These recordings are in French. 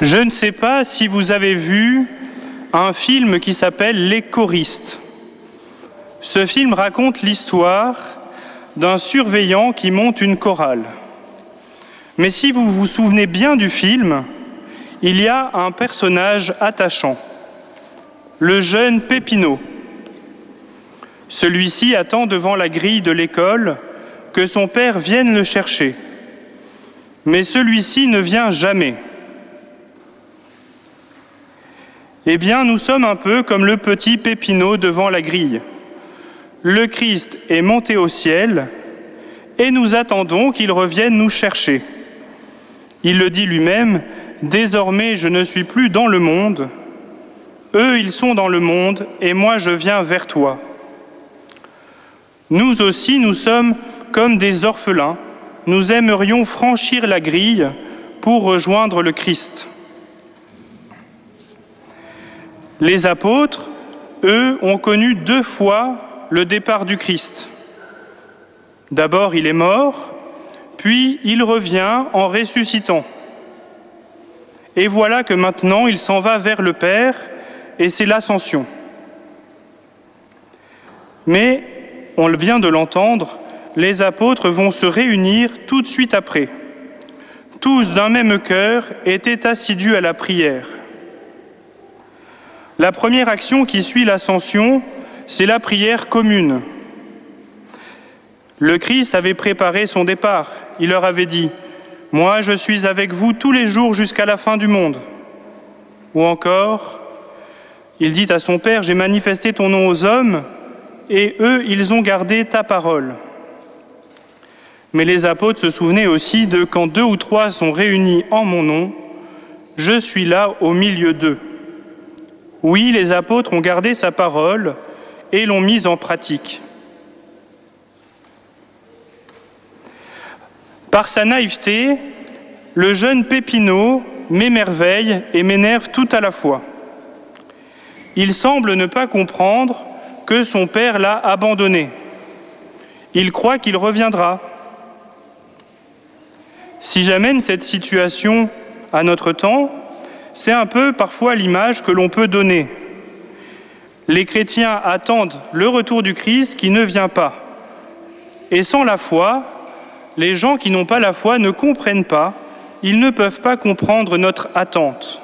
Je ne sais pas si vous avez vu un film qui s'appelle Les choristes. Ce film raconte l'histoire d'un surveillant qui monte une chorale. Mais si vous vous souvenez bien du film, il y a un personnage attachant, le jeune Pépinot. Celui-ci attend devant la grille de l'école que son père vienne le chercher. Mais celui-ci ne vient jamais. Eh bien, nous sommes un peu comme le petit Pépinot devant la grille. Le Christ est monté au ciel et nous attendons qu'il revienne nous chercher. Il le dit lui-même, Désormais je ne suis plus dans le monde, eux ils sont dans le monde et moi je viens vers toi. Nous aussi nous sommes comme des orphelins, nous aimerions franchir la grille pour rejoindre le Christ. Les apôtres, eux, ont connu deux fois le départ du Christ. D'abord, il est mort, puis il revient en ressuscitant. Et voilà que maintenant, il s'en va vers le Père, et c'est l'ascension. Mais, on vient de l'entendre, les apôtres vont se réunir tout de suite après. Tous d'un même cœur étaient assidus à la prière. La première action qui suit l'ascension, c'est la prière commune. Le Christ avait préparé son départ. Il leur avait dit, Moi je suis avec vous tous les jours jusqu'à la fin du monde. Ou encore, il dit à son Père, J'ai manifesté ton nom aux hommes, et eux, ils ont gardé ta parole. Mais les apôtres se souvenaient aussi de quand deux ou trois sont réunis en mon nom, je suis là au milieu d'eux. Oui, les apôtres ont gardé sa parole et l'ont mise en pratique. Par sa naïveté, le jeune Pépinot m'émerveille et m'énerve tout à la fois. Il semble ne pas comprendre que son père l'a abandonné. Il croit qu'il reviendra. Si j'amène cette situation à notre temps, c'est un peu parfois l'image que l'on peut donner. Les chrétiens attendent le retour du Christ qui ne vient pas. Et sans la foi, les gens qui n'ont pas la foi ne comprennent pas, ils ne peuvent pas comprendre notre attente.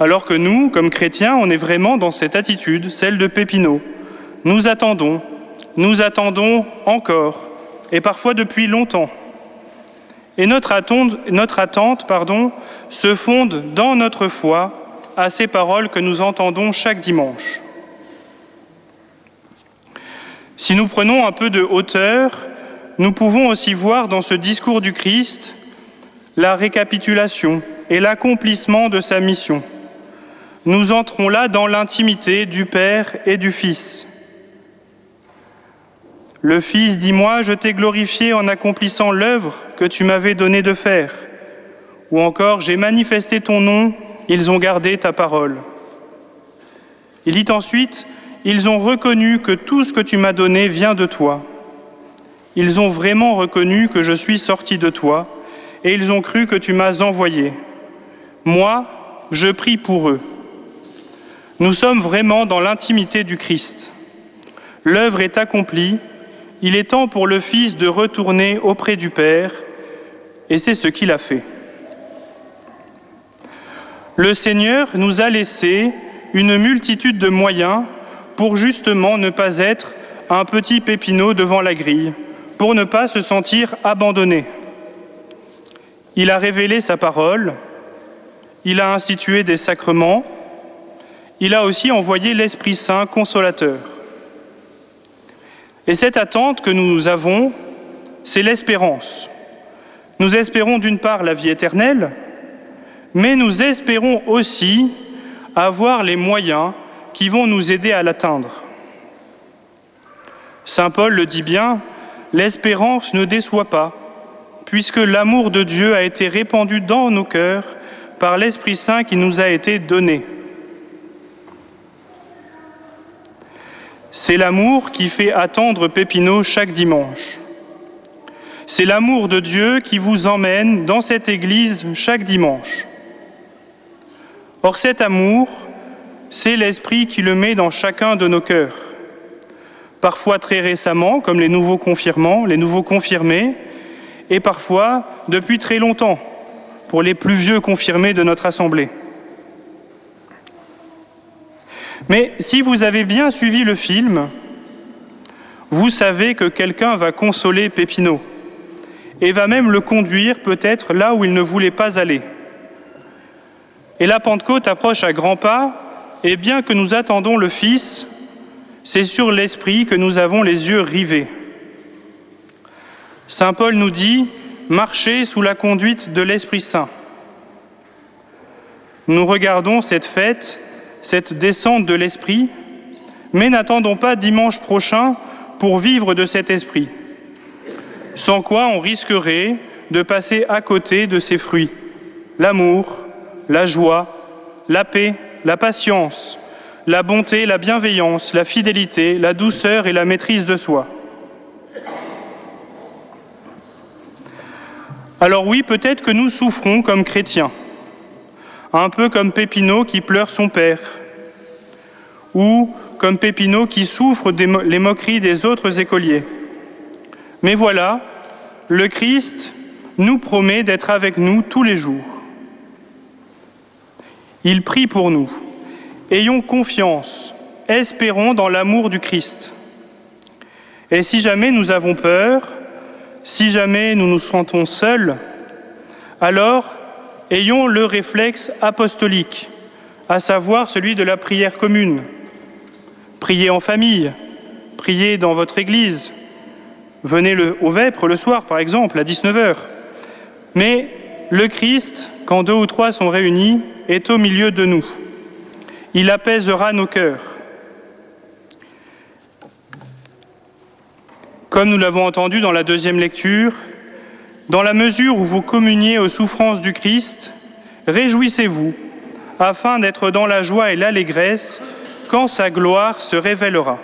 Alors que nous, comme chrétiens, on est vraiment dans cette attitude, celle de Pépinot. Nous attendons, nous attendons encore, et parfois depuis longtemps. Et notre attente, pardon, se fonde dans notre foi à ces paroles que nous entendons chaque dimanche. Si nous prenons un peu de hauteur, nous pouvons aussi voir dans ce discours du Christ la récapitulation et l'accomplissement de sa mission. Nous entrons là dans l'intimité du Père et du Fils. Le Fils dit Moi, je t'ai glorifié en accomplissant l'œuvre que tu m'avais donné de faire. Ou encore J'ai manifesté ton nom, ils ont gardé ta parole. Il dit ensuite Ils ont reconnu que tout ce que tu m'as donné vient de toi. Ils ont vraiment reconnu que je suis sorti de toi et ils ont cru que tu m'as envoyé. Moi, je prie pour eux. Nous sommes vraiment dans l'intimité du Christ. L'œuvre est accomplie il est temps pour le Fils de retourner auprès du Père, et c'est ce qu'il a fait. Le Seigneur nous a laissé une multitude de moyens pour justement ne pas être un petit pépinot devant la grille, pour ne pas se sentir abandonné. Il a révélé sa parole, il a institué des sacrements, il a aussi envoyé l'Esprit Saint consolateur. Et cette attente que nous avons, c'est l'espérance. Nous espérons d'une part la vie éternelle, mais nous espérons aussi avoir les moyens qui vont nous aider à l'atteindre. Saint Paul le dit bien, l'espérance ne déçoit pas, puisque l'amour de Dieu a été répandu dans nos cœurs par l'Esprit Saint qui nous a été donné. C'est l'amour qui fait attendre Pépinot chaque dimanche. C'est l'amour de Dieu qui vous emmène dans cette Église chaque dimanche. Or cet amour, c'est l'Esprit qui le met dans chacun de nos cœurs. Parfois très récemment, comme les nouveaux confirmants, les nouveaux confirmés, et parfois depuis très longtemps, pour les plus vieux confirmés de notre Assemblée. Mais si vous avez bien suivi le film, vous savez que quelqu'un va consoler Pépineau et va même le conduire peut-être là où il ne voulait pas aller. Et la Pentecôte approche à grands pas, et bien que nous attendons le Fils, c'est sur l'Esprit que nous avons les yeux rivés. Saint Paul nous dit, marchez sous la conduite de l'Esprit Saint. Nous regardons cette fête, cette descente de l'Esprit, mais n'attendons pas dimanche prochain pour vivre de cet esprit, sans quoi on risquerait de passer à côté de ses fruits, l'amour, la joie, la paix, la patience, la bonté, la bienveillance, la fidélité, la douceur et la maîtrise de soi. Alors oui, peut-être que nous souffrons comme chrétiens, un peu comme Pépineau qui pleure son père, ou comme Pépineau qui souffre des les moqueries des autres écoliers. Mais voilà, le Christ nous promet d'être avec nous tous les jours. Il prie pour nous. Ayons confiance, espérons dans l'amour du Christ. Et si jamais nous avons peur, si jamais nous nous sentons seuls, alors ayons le réflexe apostolique, à savoir celui de la prière commune Priez en famille, priez dans votre église, venez au Vêpres le soir par exemple à 19h. Mais le Christ, quand deux ou trois sont réunis, est au milieu de nous. Il apaisera nos cœurs. Comme nous l'avons entendu dans la deuxième lecture, dans la mesure où vous communiez aux souffrances du Christ, réjouissez-vous, afin d'être dans la joie et l'allégresse quand sa gloire se révélera.